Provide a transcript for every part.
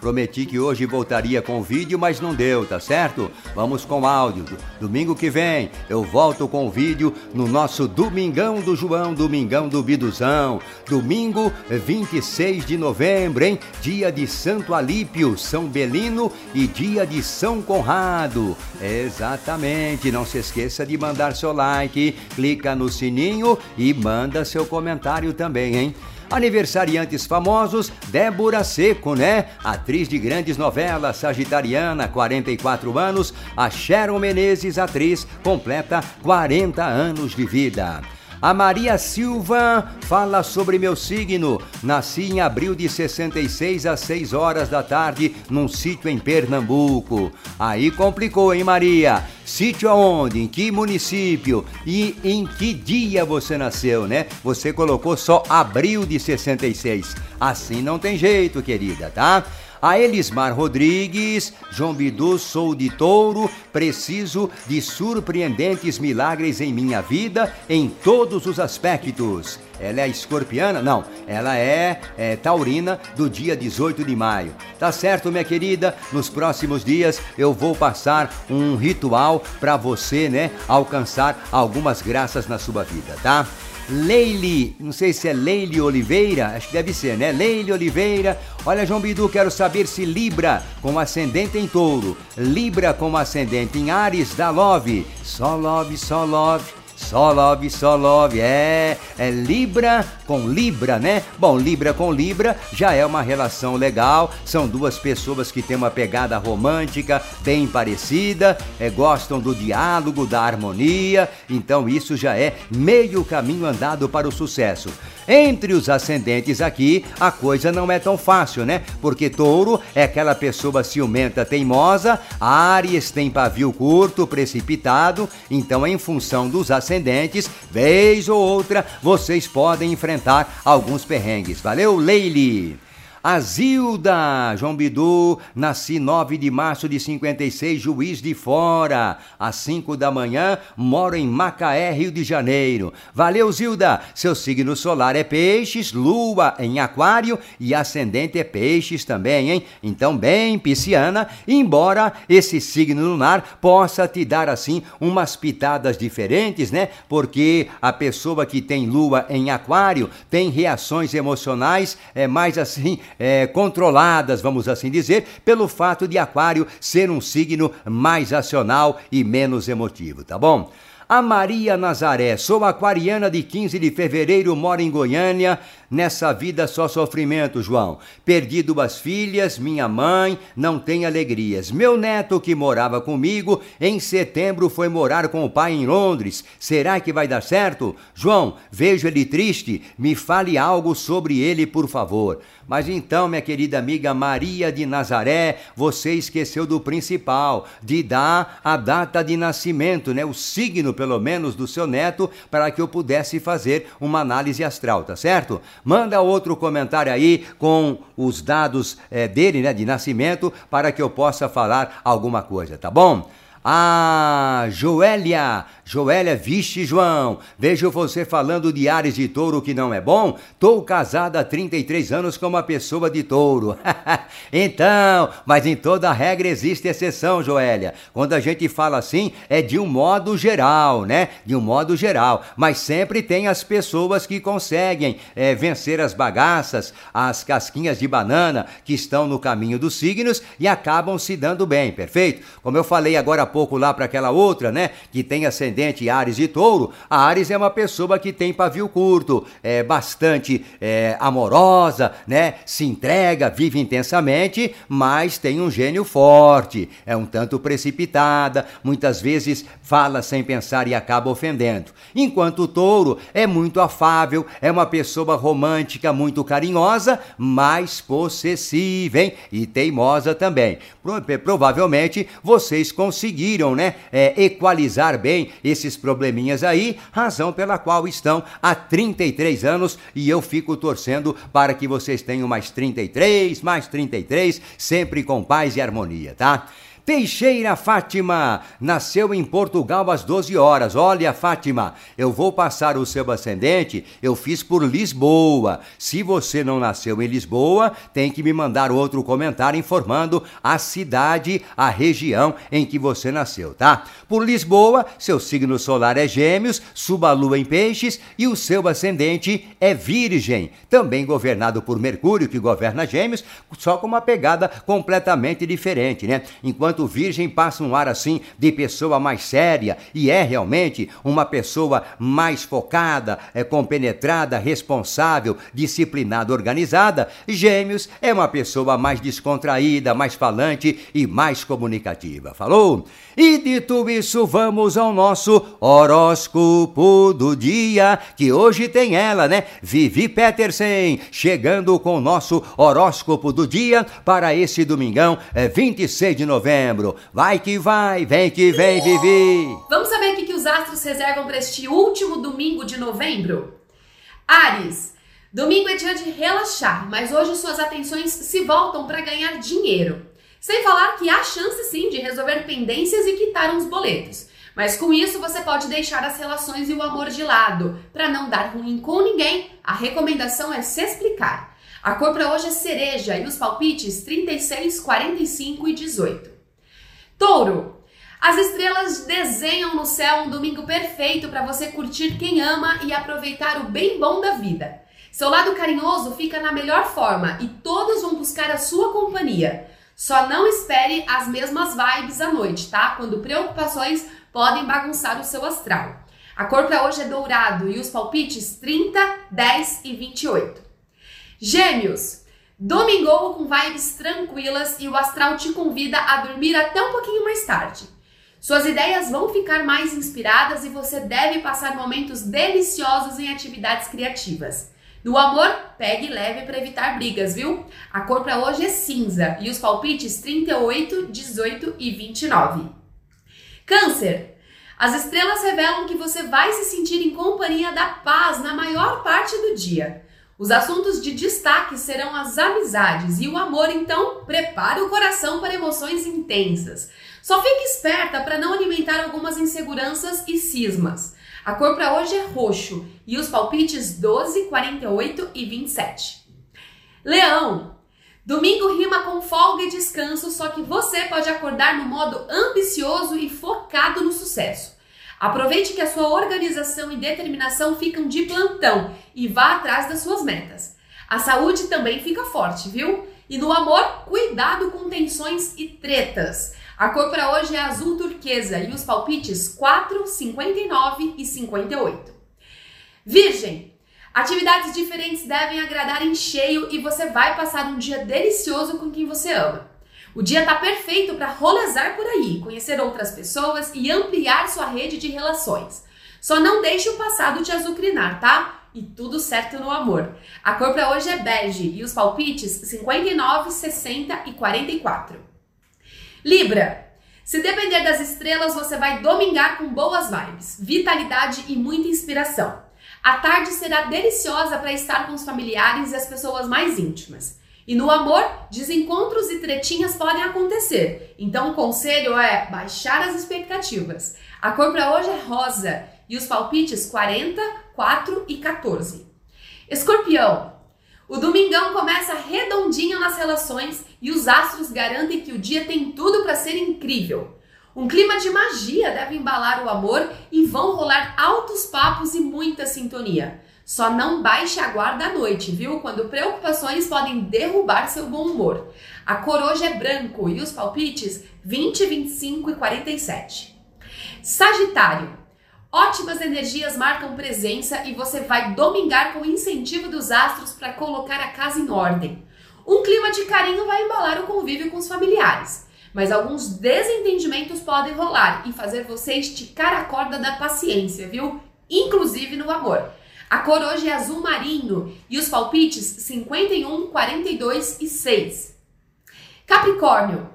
Prometi que hoje voltaria com vídeo, mas não deu, tá certo? Vamos com áudio. Domingo que vem eu volto com vídeo no nosso Domingão do João, Domingão do Biduzão. Domingo 26 de novembro, hein? Dia de Santo Alípio, São Belino e dia de São Conrado. Exatamente. Não se esqueça de mandar seu like, clica no sininho e manda seu comentário também, hein? Aniversariantes famosos, Débora Seco, né? Atriz de grandes novelas, sagitariana, 44 anos. A Sharon Menezes, atriz, completa 40 anos de vida. A Maria Silva fala sobre meu signo. Nasci em abril de 66 às 6 horas da tarde num sítio em Pernambuco. Aí complicou, hein, Maria? Sítio aonde? Em que município? E em que dia você nasceu, né? Você colocou só abril de 66. Assim não tem jeito, querida, tá? A Elismar Rodrigues, João Bidu, sou de touro, preciso de surpreendentes milagres em minha vida em todos os aspectos. Ela é escorpiana? Não, ela é, é, taurina do dia 18 de maio. Tá certo, minha querida? Nos próximos dias eu vou passar um ritual para você, né, alcançar algumas graças na sua vida, tá? Leile, não sei se é Leile Oliveira, acho que deve ser, né? Leile Oliveira. Olha, João Bidu, quero saber se Libra com ascendente em touro, Libra com ascendente em Ares dá love. Só love, só love. Só love, só love, é, é Libra com Libra, né? Bom, Libra com Libra já é uma relação legal, são duas pessoas que têm uma pegada romântica bem parecida, é, gostam do diálogo, da harmonia, então isso já é meio caminho andado para o sucesso. Entre os ascendentes aqui, a coisa não é tão fácil, né? Porque touro é aquela pessoa ciumenta, teimosa, Ares tem pavio curto, precipitado, então em função dos ascendentes, vez ou outra, vocês podem enfrentar alguns perrengues. Valeu, Leile! Azilda João Bidu, nasci 9 de março de 56, juiz de fora. Às 5 da manhã, moro em Macaé, Rio de Janeiro. Valeu, Zilda! Seu signo solar é peixes, lua em aquário e ascendente é peixes também, hein? Então, bem pisciana, embora esse signo lunar possa te dar assim umas pitadas diferentes, né? Porque a pessoa que tem lua em aquário tem reações emocionais é mais assim é, controladas, vamos assim dizer, pelo fato de Aquário ser um signo mais acional e menos emotivo, tá bom? A Maria Nazaré, sou aquariana de 15 de fevereiro, moro em Goiânia. Nessa vida só sofrimento, João. Perdi duas filhas, minha mãe não tem alegrias. Meu neto que morava comigo em setembro foi morar com o pai em Londres. Será que vai dar certo? João, vejo ele triste. Me fale algo sobre ele, por favor. Mas então, minha querida amiga Maria de Nazaré, você esqueceu do principal, de dar a data de nascimento, né? O signo, pelo menos, do seu neto, para que eu pudesse fazer uma análise astral, tá certo? Manda outro comentário aí com os dados é, dele, né, de nascimento, para que eu possa falar alguma coisa, tá bom? Ah, Joélia, Joélia, vixe, João, vejo você falando de Ares de touro que não é bom. Tô casada há 33 anos com uma pessoa de touro. então, mas em toda regra existe exceção, Joélia. Quando a gente fala assim, é de um modo geral, né? De um modo geral. Mas sempre tem as pessoas que conseguem é, vencer as bagaças, as casquinhas de banana que estão no caminho dos signos e acabam se dando bem, perfeito? Como eu falei agora há pouco lá para aquela outra, né? Que tem ascendente Ares e Touro. A Ares é uma pessoa que tem pavio curto, é bastante é, amorosa, né? Se entrega, vive intensamente, mas tem um gênio forte. É um tanto precipitada, muitas vezes fala sem pensar e acaba ofendendo. Enquanto o Touro é muito afável, é uma pessoa romântica, muito carinhosa, mas possessiva, hein? E teimosa também. Provavelmente vocês conseguiram, né? É, equalizar bem esses probleminhas aí, razão pela qual estão há 33 anos e eu fico torcendo para que vocês tenham mais 33, mais 33, sempre com paz e harmonia, tá? Teixeira Fátima nasceu em Portugal às 12 horas. Olha, Fátima, eu vou passar o seu ascendente, eu fiz por Lisboa. Se você não nasceu em Lisboa, tem que me mandar outro comentário informando a cidade, a região em que você nasceu, tá? Por Lisboa, seu signo solar é Gêmeos, suba a lua em Peixes e o seu ascendente é Virgem, também governado por Mercúrio, que governa Gêmeos, só com uma pegada completamente diferente, né? Enquanto enquanto virgem passa um ar assim de pessoa mais séria e é realmente uma pessoa mais focada, é compenetrada, responsável, disciplinada, organizada, Gêmeos é uma pessoa mais descontraída, mais falante e mais comunicativa. Falou? E dito isso, vamos ao nosso horóscopo do dia, que hoje tem ela, né? Vivi Petersen, chegando com o nosso horóscopo do dia para esse domingão, é 26 de Vai que vai, vem que vem, Vivi! Vamos saber o que, que os astros reservam para este último domingo de novembro? Ares, domingo é dia de relaxar, mas hoje suas atenções se voltam para ganhar dinheiro. Sem falar que há chance sim de resolver pendências e quitar uns boletos. Mas com isso você pode deixar as relações e o amor de lado. Para não dar ruim com ninguém, a recomendação é se explicar. A cor para hoje é cereja e os palpites 36, 45 e 18. Touro. As estrelas desenham no céu um domingo perfeito para você curtir quem ama e aproveitar o bem bom da vida. Seu lado carinhoso fica na melhor forma e todos vão buscar a sua companhia. Só não espere as mesmas vibes à noite, tá? Quando preocupações podem bagunçar o seu astral. A cor para hoje é dourado e os palpites 30, 10 e 28. Gêmeos. Domingou com vibes tranquilas e o astral te convida a dormir até um pouquinho mais tarde. Suas ideias vão ficar mais inspiradas e você deve passar momentos deliciosos em atividades criativas. No amor, pegue leve para evitar brigas, viu? A cor para hoje é cinza e os palpites 38, 18 e 29. Câncer. As estrelas revelam que você vai se sentir em companhia da paz na maior parte do dia. Os assuntos de destaque serão as amizades e o amor, então prepare o coração para emoções intensas. Só fique esperta para não alimentar algumas inseguranças e cismas. A cor para hoje é roxo e os palpites 12, 48 e 27. Leão. Domingo rima com folga e descanso, só que você pode acordar no modo ambicioso e focado no sucesso. Aproveite que a sua organização e determinação ficam de plantão e vá atrás das suas metas. A saúde também fica forte, viu? E no amor, cuidado com tensões e tretas. A cor para hoje é azul turquesa e os palpites 4, 59 e 58. Virgem, atividades diferentes devem agradar em cheio e você vai passar um dia delicioso com quem você ama. O dia está perfeito para rolezar por aí, conhecer outras pessoas e ampliar sua rede de relações. Só não deixe o passado te azucrinar, tá? E tudo certo no amor. A cor para hoje é bege e os palpites 59, 60 e 44. Libra. Se depender das estrelas, você vai domingar com boas vibes, vitalidade e muita inspiração. A tarde será deliciosa para estar com os familiares e as pessoas mais íntimas. E no amor, desencontros e tretinhas podem acontecer. Então o conselho é baixar as expectativas. A cor para hoje é rosa e os palpites 40, 4 e 14. Escorpião. O domingão começa redondinho nas relações e os astros garantem que o dia tem tudo para ser incrível. Um clima de magia deve embalar o amor e vão rolar altos papos e muita sintonia. Só não baixe a guarda à noite, viu? Quando preocupações podem derrubar seu bom humor. A cor hoje é branco e os palpites 20, 25 e 47. Sagitário. Ótimas energias marcam presença e você vai domingar com o incentivo dos astros para colocar a casa em ordem. Um clima de carinho vai embalar o convívio com os familiares, mas alguns desentendimentos podem rolar e fazer você esticar a corda da paciência, viu? Inclusive no amor. A cor hoje é azul marinho e os palpites 51, 42 e 6. Capricórnio.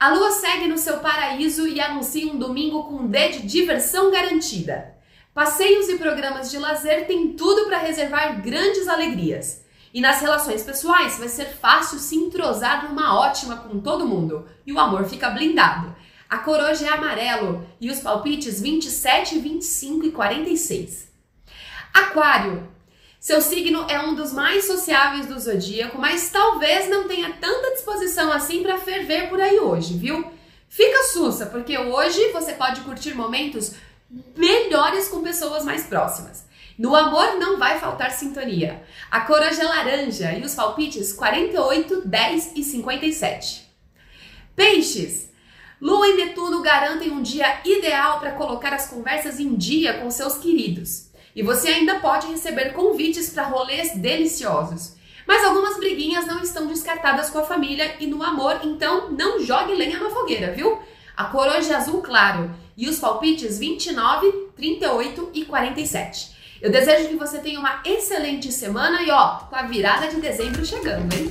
A lua segue no seu paraíso e anuncia um domingo com um D de diversão garantida. Passeios e programas de lazer têm tudo para reservar grandes alegrias. E nas relações pessoais vai ser fácil se entrosar numa ótima com todo mundo e o amor fica blindado. A cor hoje é amarelo e os palpites 27, 25 e 46. Aquário. Seu signo é um dos mais sociáveis do zodíaco, mas talvez não tenha tanta disposição assim para ferver por aí hoje, viu? Fica sussa, porque hoje você pode curtir momentos melhores com pessoas mais próximas. No amor não vai faltar sintonia. A cor hoje é laranja e os palpites 48, 10 e 57. Peixes. Lua e Netuno garantem um dia ideal para colocar as conversas em dia com seus queridos. E você ainda pode receber convites para rolês deliciosos. Mas algumas briguinhas não estão descartadas com a família e no amor, então não jogue lenha na fogueira, viu? A cor hoje é azul claro e os palpites 29, 38 e 47. Eu desejo que você tenha uma excelente semana e ó, com a virada de dezembro chegando, hein?